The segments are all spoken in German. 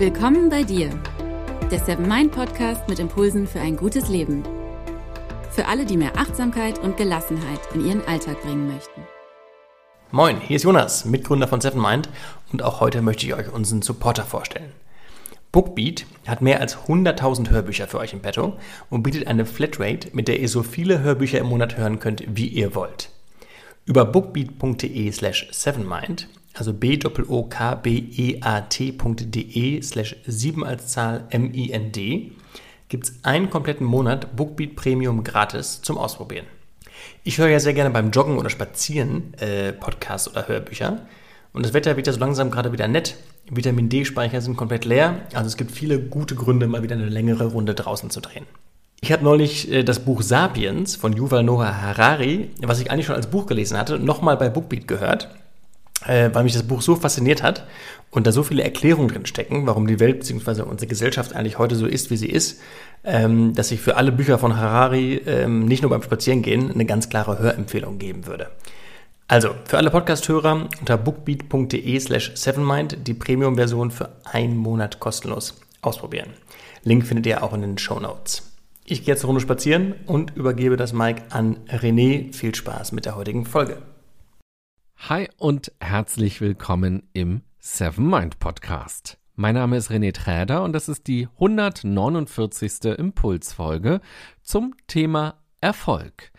Willkommen bei dir, der Seven Mind Podcast mit Impulsen für ein gutes Leben. Für alle, die mehr Achtsamkeit und Gelassenheit in ihren Alltag bringen möchten. Moin, hier ist Jonas, Mitgründer von Seven Mind und auch heute möchte ich euch unseren Supporter vorstellen. Bookbeat hat mehr als 100.000 Hörbücher für euch im Petto und bietet eine Flatrate, mit der ihr so viele Hörbücher im Monat hören könnt, wie ihr wollt. Über bookbeat.de slash sevenmind also b-o-k-b-e-a-t.de slash 7 als Zahl M-I-N-D, gibt es einen kompletten Monat Bookbeat Premium gratis zum Ausprobieren. Ich höre ja sehr gerne beim Joggen oder Spazieren äh, Podcasts oder Hörbücher. Und das Wetter wird ja so langsam gerade wieder nett. Vitamin D-Speicher sind komplett leer. Also es gibt viele gute Gründe, mal wieder eine längere Runde draußen zu drehen. Ich habe neulich äh, das Buch Sapiens von Yuval Noah Harari, was ich eigentlich schon als Buch gelesen hatte, nochmal bei Bookbeat gehört äh, weil mich das Buch so fasziniert hat und da so viele Erklärungen drin stecken, warum die Welt bzw. unsere Gesellschaft eigentlich heute so ist, wie sie ist, ähm, dass ich für alle Bücher von Harari ähm, nicht nur beim Spazierengehen eine ganz klare Hörempfehlung geben würde. Also, für alle Podcast-Hörer unter bookbeat.de slash sevenmind die Premium-Version für einen Monat kostenlos ausprobieren. Link findet ihr auch in den Show Notes. Ich gehe jetzt eine Runde spazieren und übergebe das Mic an René. Viel Spaß mit der heutigen Folge. Hi und herzlich willkommen im Seven Mind Podcast. Mein Name ist René Träder und das ist die 149. Impulsfolge zum Thema Erfolg.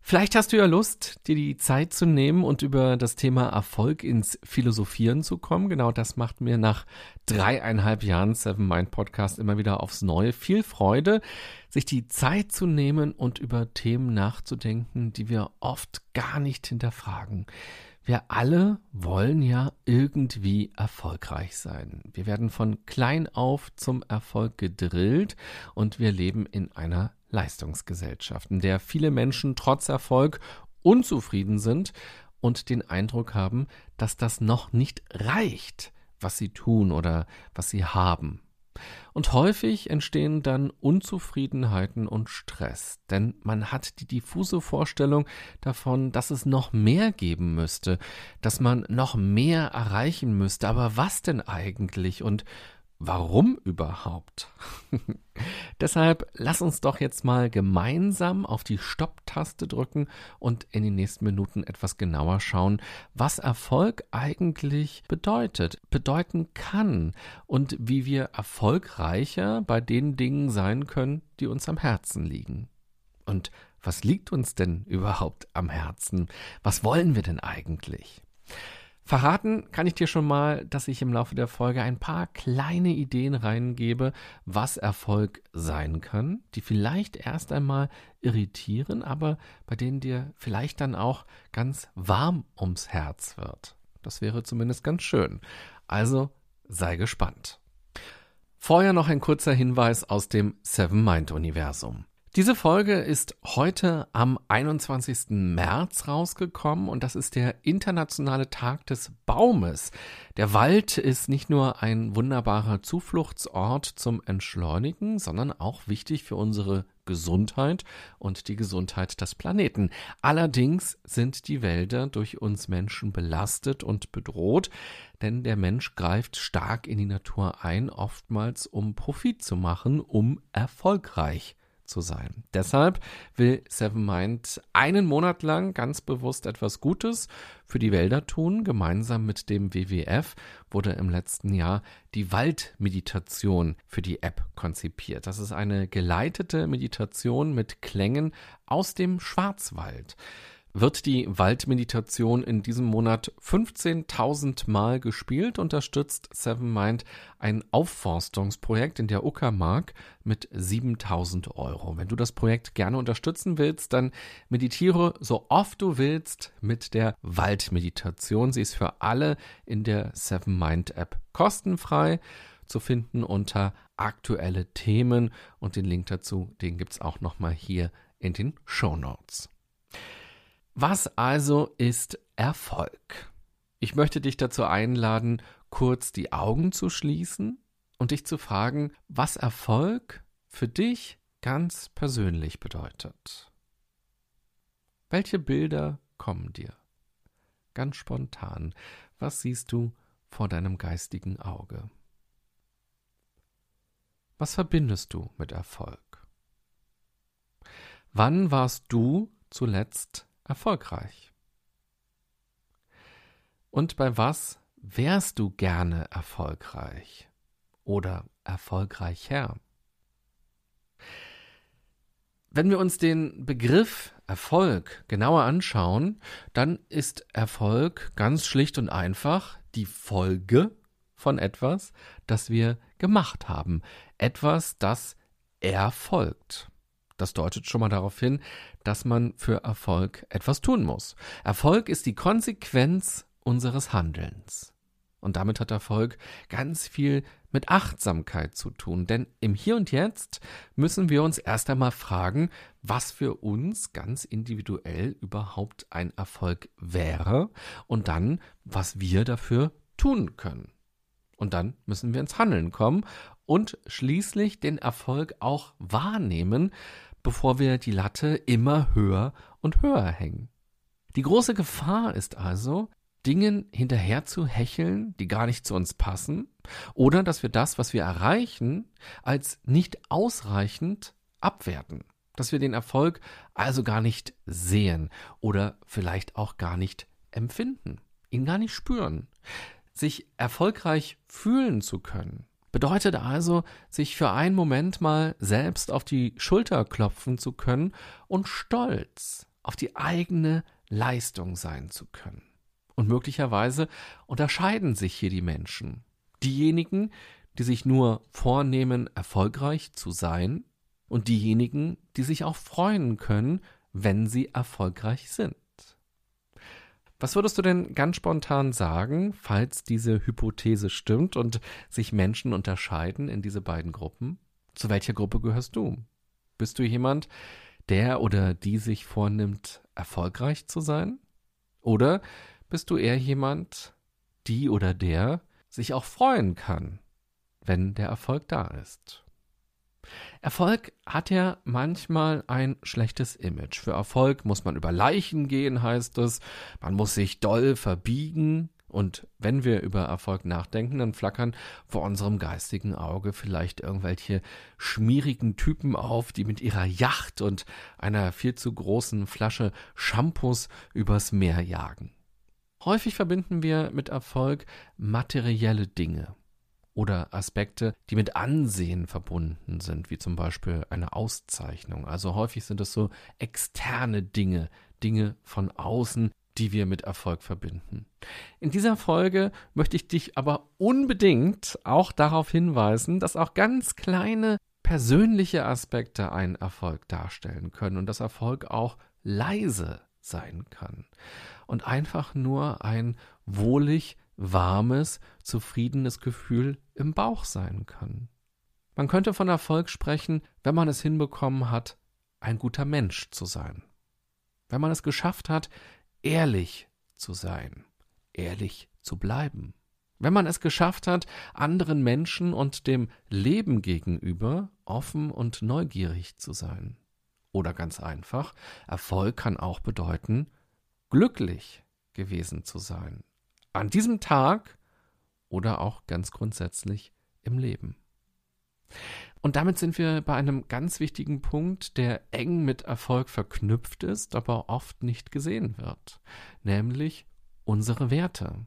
Vielleicht hast du ja Lust, dir die Zeit zu nehmen und über das Thema Erfolg ins Philosophieren zu kommen. Genau das macht mir nach dreieinhalb Jahren Seven Mind Podcast immer wieder aufs Neue viel Freude, sich die Zeit zu nehmen und über Themen nachzudenken, die wir oft gar nicht hinterfragen. Wir alle wollen ja irgendwie erfolgreich sein. Wir werden von klein auf zum Erfolg gedrillt und wir leben in einer Leistungsgesellschaft, in der viele Menschen trotz Erfolg unzufrieden sind und den Eindruck haben, dass das noch nicht reicht, was sie tun oder was sie haben. Und häufig entstehen dann Unzufriedenheiten und Stress, denn man hat die diffuse Vorstellung davon, dass es noch mehr geben müsste, dass man noch mehr erreichen müsste. Aber was denn eigentlich und Warum überhaupt? Deshalb lass uns doch jetzt mal gemeinsam auf die Stopp-Taste drücken und in den nächsten Minuten etwas genauer schauen, was Erfolg eigentlich bedeutet, bedeuten kann und wie wir erfolgreicher bei den Dingen sein können, die uns am Herzen liegen. Und was liegt uns denn überhaupt am Herzen? Was wollen wir denn eigentlich? Verraten kann ich dir schon mal, dass ich im Laufe der Folge ein paar kleine Ideen reingebe, was Erfolg sein kann, die vielleicht erst einmal irritieren, aber bei denen dir vielleicht dann auch ganz warm ums Herz wird. Das wäre zumindest ganz schön. Also sei gespannt. Vorher noch ein kurzer Hinweis aus dem Seven Mind Universum. Diese Folge ist heute am 21. März rausgekommen und das ist der internationale Tag des Baumes. Der Wald ist nicht nur ein wunderbarer Zufluchtsort zum Entschleunigen, sondern auch wichtig für unsere Gesundheit und die Gesundheit des Planeten. Allerdings sind die Wälder durch uns Menschen belastet und bedroht, denn der Mensch greift stark in die Natur ein, oftmals um Profit zu machen, um erfolgreich zu sein. Deshalb will Seven Mind einen Monat lang ganz bewusst etwas Gutes für die Wälder tun. Gemeinsam mit dem WWF wurde im letzten Jahr die Waldmeditation für die App konzipiert. Das ist eine geleitete Meditation mit Klängen aus dem Schwarzwald wird die Waldmeditation in diesem Monat 15.000 Mal gespielt, unterstützt Seven Mind ein Aufforstungsprojekt in der Uckermark mit 7.000 Euro. Wenn du das Projekt gerne unterstützen willst, dann meditiere so oft du willst mit der Waldmeditation. Sie ist für alle in der Seven Mind App kostenfrei zu finden unter aktuelle Themen und den Link dazu, den gibt es auch nochmal hier in den Show Notes. Was also ist Erfolg? Ich möchte dich dazu einladen, kurz die Augen zu schließen und dich zu fragen, was Erfolg für dich ganz persönlich bedeutet. Welche Bilder kommen dir? Ganz spontan. Was siehst du vor deinem geistigen Auge? Was verbindest du mit Erfolg? Wann warst du zuletzt erfolgreich? Und bei was wärst du gerne erfolgreich oder erfolgreicher? Wenn wir uns den Begriff Erfolg genauer anschauen, dann ist Erfolg ganz schlicht und einfach die Folge von etwas, das wir gemacht haben. Etwas, das erfolgt. Das deutet schon mal darauf hin, dass man für Erfolg etwas tun muss. Erfolg ist die Konsequenz unseres Handelns. Und damit hat Erfolg ganz viel mit Achtsamkeit zu tun. Denn im Hier und Jetzt müssen wir uns erst einmal fragen, was für uns ganz individuell überhaupt ein Erfolg wäre und dann, was wir dafür tun können. Und dann müssen wir ins Handeln kommen und schließlich den Erfolg auch wahrnehmen, bevor wir die Latte immer höher und höher hängen. Die große Gefahr ist also, Dingen hinterher zu hecheln, die gar nicht zu uns passen, oder dass wir das, was wir erreichen, als nicht ausreichend abwerten, dass wir den Erfolg also gar nicht sehen oder vielleicht auch gar nicht empfinden, ihn gar nicht spüren. Sich erfolgreich fühlen zu können, bedeutet also, sich für einen Moment mal selbst auf die Schulter klopfen zu können und stolz auf die eigene Leistung sein zu können. Und möglicherweise unterscheiden sich hier die Menschen. Diejenigen, die sich nur vornehmen, erfolgreich zu sein, und diejenigen, die sich auch freuen können, wenn sie erfolgreich sind. Was würdest du denn ganz spontan sagen, falls diese Hypothese stimmt und sich Menschen unterscheiden in diese beiden Gruppen? Zu welcher Gruppe gehörst du? Bist du jemand, der oder die sich vornimmt, erfolgreich zu sein? Oder bist du eher jemand, die oder der sich auch freuen kann, wenn der Erfolg da ist. Erfolg hat ja manchmal ein schlechtes Image. Für Erfolg muss man über Leichen gehen, heißt es. Man muss sich doll verbiegen. Und wenn wir über Erfolg nachdenken, dann flackern vor unserem geistigen Auge vielleicht irgendwelche schmierigen Typen auf, die mit ihrer Yacht und einer viel zu großen Flasche Shampoos übers Meer jagen. Häufig verbinden wir mit Erfolg materielle Dinge oder Aspekte, die mit Ansehen verbunden sind, wie zum Beispiel eine Auszeichnung. Also häufig sind es so externe Dinge, Dinge von außen, die wir mit Erfolg verbinden. In dieser Folge möchte ich dich aber unbedingt auch darauf hinweisen, dass auch ganz kleine persönliche Aspekte einen Erfolg darstellen können und dass Erfolg auch leise sein kann und einfach nur ein wohlig, warmes, zufriedenes Gefühl im Bauch sein kann. Man könnte von Erfolg sprechen, wenn man es hinbekommen hat, ein guter Mensch zu sein. Wenn man es geschafft hat, ehrlich zu sein, ehrlich zu bleiben. Wenn man es geschafft hat, anderen Menschen und dem Leben gegenüber offen und neugierig zu sein. Oder ganz einfach, Erfolg kann auch bedeuten, glücklich gewesen zu sein. An diesem Tag oder auch ganz grundsätzlich im Leben. Und damit sind wir bei einem ganz wichtigen Punkt, der eng mit Erfolg verknüpft ist, aber oft nicht gesehen wird, nämlich unsere Werte.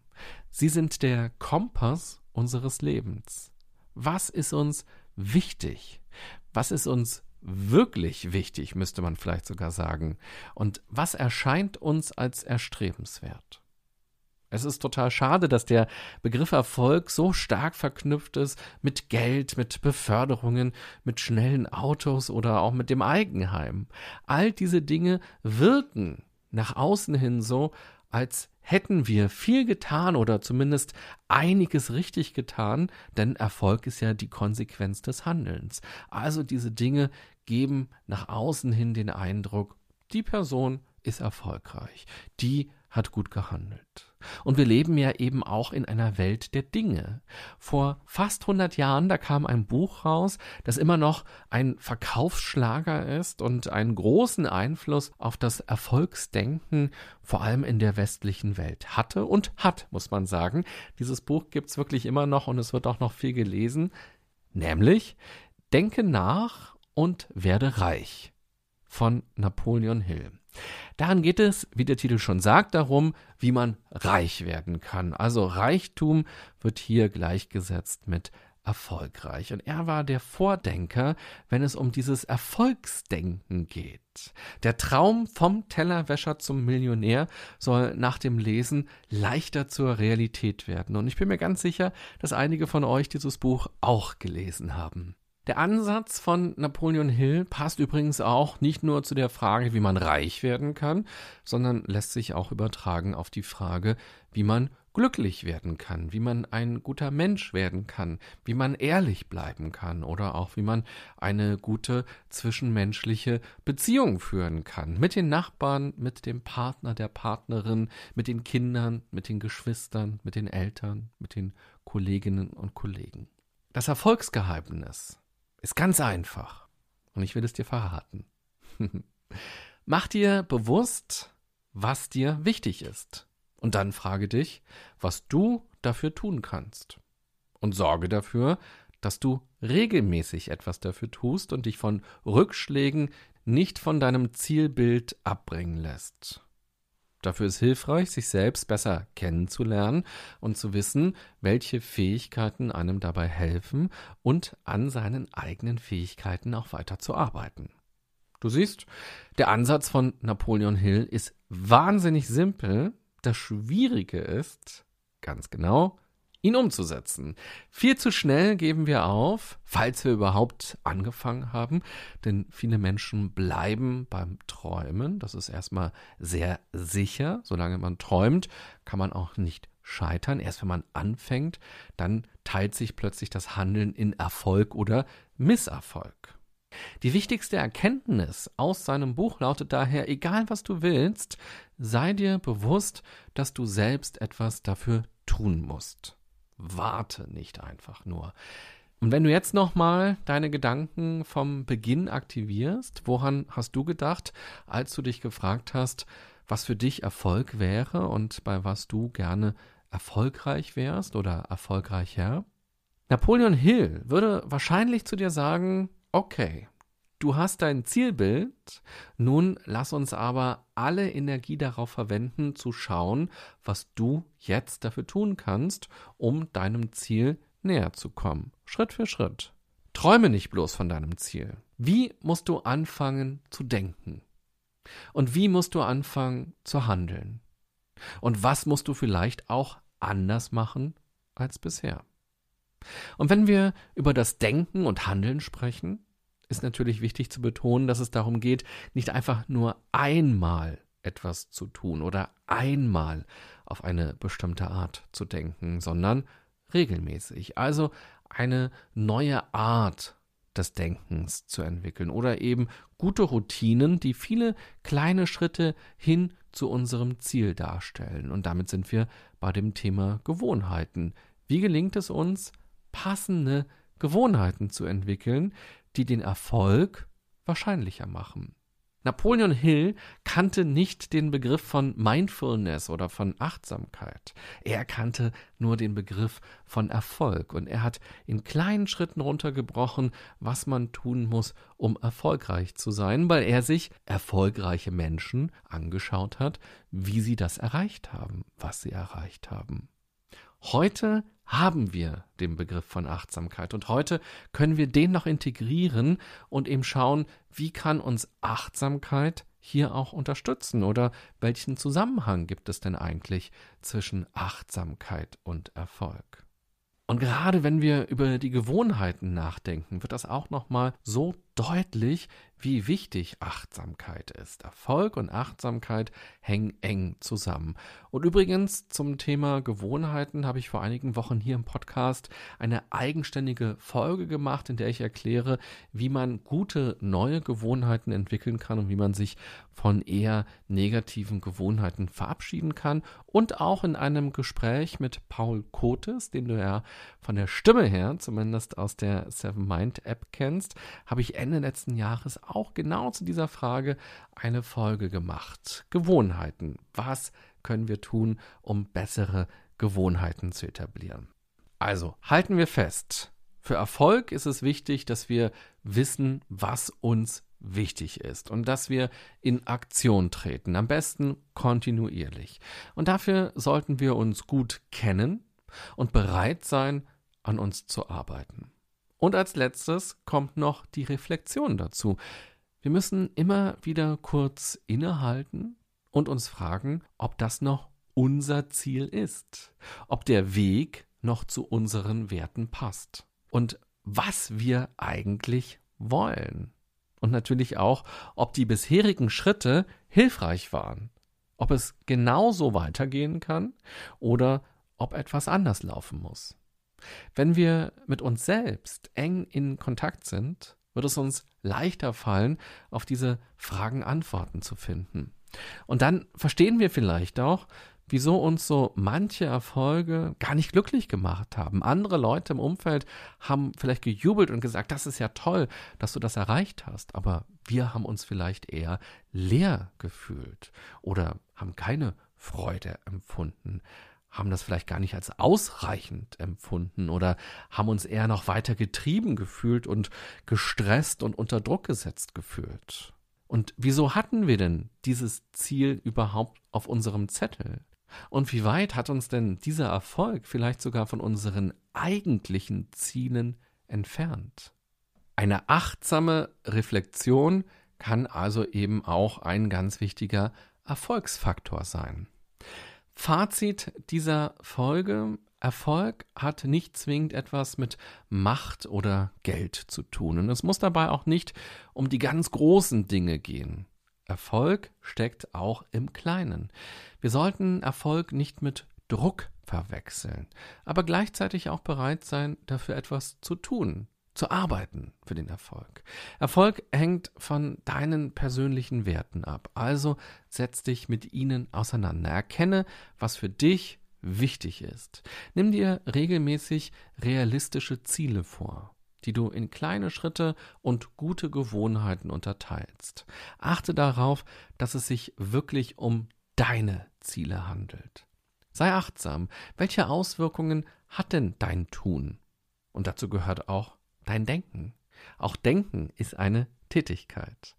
Sie sind der Kompass unseres Lebens. Was ist uns wichtig? Was ist uns wirklich wichtig, müsste man vielleicht sogar sagen. Und was erscheint uns als erstrebenswert? Es ist total schade, dass der Begriff Erfolg so stark verknüpft ist mit Geld, mit Beförderungen, mit schnellen Autos oder auch mit dem Eigenheim. All diese Dinge wirken nach außen hin so, als hätten wir viel getan oder zumindest einiges richtig getan, denn Erfolg ist ja die Konsequenz des Handelns. Also diese Dinge geben nach außen hin den Eindruck, die Person ist erfolgreich, die hat gut gehandelt. Und wir leben ja eben auch in einer Welt der Dinge. Vor fast 100 Jahren, da kam ein Buch raus, das immer noch ein Verkaufsschlager ist und einen großen Einfluss auf das Erfolgsdenken, vor allem in der westlichen Welt hatte und hat, muss man sagen. Dieses Buch gibt's wirklich immer noch und es wird auch noch viel gelesen, nämlich Denke nach und werde reich von Napoleon Hill. Daran geht es, wie der Titel schon sagt, darum, wie man reich werden kann. Also Reichtum wird hier gleichgesetzt mit erfolgreich. Und er war der Vordenker, wenn es um dieses Erfolgsdenken geht. Der Traum vom Tellerwäscher zum Millionär soll nach dem Lesen leichter zur Realität werden. Und ich bin mir ganz sicher, dass einige von euch dieses Buch auch gelesen haben. Der Ansatz von Napoleon Hill passt übrigens auch nicht nur zu der Frage, wie man reich werden kann, sondern lässt sich auch übertragen auf die Frage, wie man glücklich werden kann, wie man ein guter Mensch werden kann, wie man ehrlich bleiben kann oder auch wie man eine gute zwischenmenschliche Beziehung führen kann. Mit den Nachbarn, mit dem Partner, der Partnerin, mit den Kindern, mit den Geschwistern, mit den Eltern, mit den Kolleginnen und Kollegen. Das Erfolgsgeheimnis ist ganz einfach. Und ich will es dir verraten. Mach dir bewusst, was dir wichtig ist. Und dann frage dich, was du dafür tun kannst. Und sorge dafür, dass du regelmäßig etwas dafür tust und dich von Rückschlägen nicht von deinem Zielbild abbringen lässt. Dafür ist hilfreich, sich selbst besser kennenzulernen und zu wissen, welche Fähigkeiten einem dabei helfen und an seinen eigenen Fähigkeiten auch weiter zu arbeiten. Du siehst, der Ansatz von Napoleon Hill ist wahnsinnig simpel. Das Schwierige ist, ganz genau, ihn umzusetzen. Viel zu schnell geben wir auf, falls wir überhaupt angefangen haben, denn viele Menschen bleiben beim Träumen. Das ist erstmal sehr sicher. Solange man träumt, kann man auch nicht scheitern. Erst wenn man anfängt, dann teilt sich plötzlich das Handeln in Erfolg oder Misserfolg. Die wichtigste Erkenntnis aus seinem Buch lautet daher, egal was du willst, sei dir bewusst, dass du selbst etwas dafür tun musst. Warte nicht einfach nur. Und wenn du jetzt nochmal deine Gedanken vom Beginn aktivierst, woran hast du gedacht, als du dich gefragt hast, was für dich Erfolg wäre und bei was du gerne erfolgreich wärst oder erfolgreicher? Napoleon Hill würde wahrscheinlich zu dir sagen, okay, du hast dein Zielbild, nun lass uns aber alle Energie darauf verwenden, zu schauen, was du jetzt dafür tun kannst, um deinem Ziel näher zu kommen. Schritt für Schritt. Träume nicht bloß von deinem Ziel. Wie musst du anfangen zu denken? Und wie musst du anfangen zu handeln? Und was musst du vielleicht auch anders machen als bisher? Und wenn wir über das Denken und Handeln sprechen, ist natürlich wichtig zu betonen, dass es darum geht, nicht einfach nur einmal etwas zu tun oder einmal auf eine bestimmte Art zu denken, sondern regelmäßig. Also eine neue Art des Denkens zu entwickeln oder eben gute Routinen, die viele kleine Schritte hin zu unserem Ziel darstellen. Und damit sind wir bei dem Thema Gewohnheiten. Wie gelingt es uns, passende Gewohnheiten zu entwickeln, die den Erfolg wahrscheinlicher machen. Napoleon Hill kannte nicht den Begriff von Mindfulness oder von Achtsamkeit. Er kannte nur den Begriff von Erfolg und er hat in kleinen Schritten runtergebrochen, was man tun muss, um erfolgreich zu sein, weil er sich erfolgreiche Menschen angeschaut hat, wie sie das erreicht haben, was sie erreicht haben. Heute haben wir den Begriff von Achtsamkeit und heute können wir den noch integrieren und eben schauen, wie kann uns Achtsamkeit hier auch unterstützen oder welchen Zusammenhang gibt es denn eigentlich zwischen Achtsamkeit und Erfolg? Und gerade wenn wir über die Gewohnheiten nachdenken, wird das auch nochmal so deutlich, wie wichtig Achtsamkeit ist. Erfolg und Achtsamkeit hängen eng zusammen. Und übrigens zum Thema Gewohnheiten habe ich vor einigen Wochen hier im Podcast eine eigenständige Folge gemacht, in der ich erkläre, wie man gute neue Gewohnheiten entwickeln kann und wie man sich von eher negativen Gewohnheiten verabschieden kann. Und auch in einem Gespräch mit Paul Kotes, den du ja von der Stimme her, zumindest aus der Seven Mind App kennst, habe ich Ende letzten Jahres auch genau zu dieser Frage eine Folge gemacht. Gewohnheiten. Was können wir tun, um bessere Gewohnheiten zu etablieren? Also halten wir fest. Für Erfolg ist es wichtig, dass wir wissen, was uns wichtig ist und dass wir in Aktion treten, am besten kontinuierlich. Und dafür sollten wir uns gut kennen und bereit sein, an uns zu arbeiten. Und als letztes kommt noch die Reflexion dazu. Wir müssen immer wieder kurz innehalten und uns fragen, ob das noch unser Ziel ist, ob der Weg noch zu unseren Werten passt und was wir eigentlich wollen. Und natürlich auch, ob die bisherigen Schritte hilfreich waren, ob es genauso weitergehen kann oder ob etwas anders laufen muss. Wenn wir mit uns selbst eng in Kontakt sind, wird es uns leichter fallen, auf diese Fragen Antworten zu finden. Und dann verstehen wir vielleicht auch, wieso uns so manche Erfolge gar nicht glücklich gemacht haben. Andere Leute im Umfeld haben vielleicht gejubelt und gesagt, das ist ja toll, dass du das erreicht hast, aber wir haben uns vielleicht eher leer gefühlt oder haben keine Freude empfunden, haben das vielleicht gar nicht als ausreichend empfunden oder haben uns eher noch weiter getrieben gefühlt und gestresst und unter Druck gesetzt gefühlt. Und wieso hatten wir denn dieses Ziel überhaupt auf unserem Zettel? Und wie weit hat uns denn dieser Erfolg vielleicht sogar von unseren eigentlichen Zielen entfernt? Eine achtsame Reflexion kann also eben auch ein ganz wichtiger Erfolgsfaktor sein. Fazit dieser Folge. Erfolg hat nicht zwingend etwas mit Macht oder Geld zu tun. Und es muss dabei auch nicht um die ganz großen Dinge gehen. Erfolg steckt auch im Kleinen. Wir sollten Erfolg nicht mit Druck verwechseln, aber gleichzeitig auch bereit sein, dafür etwas zu tun, zu arbeiten für den Erfolg. Erfolg hängt von deinen persönlichen Werten ab. Also setz dich mit ihnen auseinander. Erkenne, was für dich wichtig ist. Nimm dir regelmäßig realistische Ziele vor, die du in kleine Schritte und gute Gewohnheiten unterteilst. Achte darauf, dass es sich wirklich um deine Ziele handelt. Sei achtsam. Welche Auswirkungen hat denn dein Tun? Und dazu gehört auch dein Denken. Auch Denken ist eine Tätigkeit.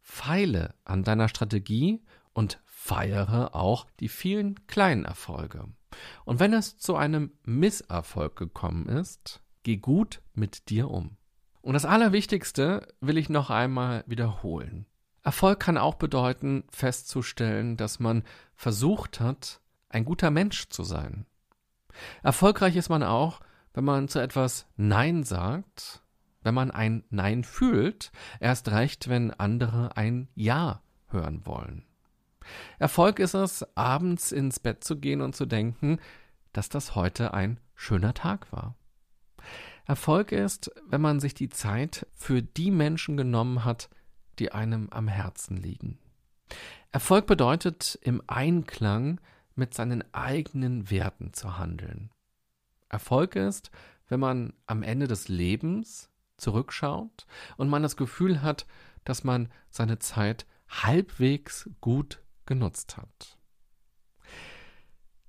Feile an deiner Strategie und feiere auch die vielen kleinen Erfolge. Und wenn es zu einem Misserfolg gekommen ist, geh gut mit dir um. Und das Allerwichtigste will ich noch einmal wiederholen. Erfolg kann auch bedeuten, festzustellen, dass man versucht hat, ein guter Mensch zu sein. Erfolgreich ist man auch, wenn man zu etwas Nein sagt, wenn man ein Nein fühlt, erst recht, wenn andere ein Ja hören wollen. Erfolg ist es, abends ins Bett zu gehen und zu denken, dass das heute ein schöner Tag war. Erfolg ist, wenn man sich die Zeit für die Menschen genommen hat, die einem am Herzen liegen. Erfolg bedeutet, im Einklang mit seinen eigenen Werten zu handeln. Erfolg ist, wenn man am Ende des Lebens zurückschaut und man das Gefühl hat, dass man seine Zeit halbwegs gut genutzt hat.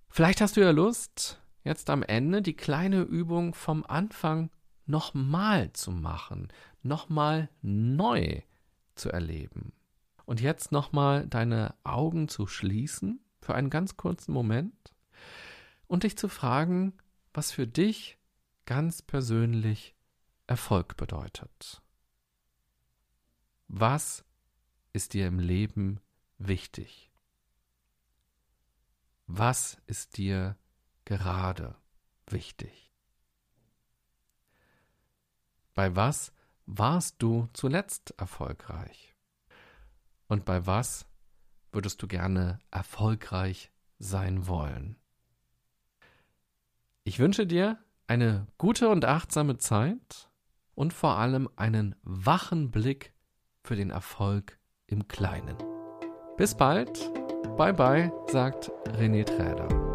Vielleicht hast du ja Lust, jetzt am Ende die kleine Übung vom Anfang nochmal zu machen, nochmal neu zu erleben. Und jetzt nochmal deine Augen zu schließen für einen ganz kurzen Moment und dich zu fragen, was für dich ganz persönlich Erfolg bedeutet. Was ist dir im Leben wichtig? Was ist dir gerade wichtig? Bei was warst du zuletzt erfolgreich? Und bei was würdest du gerne erfolgreich sein wollen? Ich wünsche dir eine gute und achtsame Zeit und vor allem einen wachen Blick für den Erfolg im Kleinen. Bis bald, bye bye, sagt René Träder.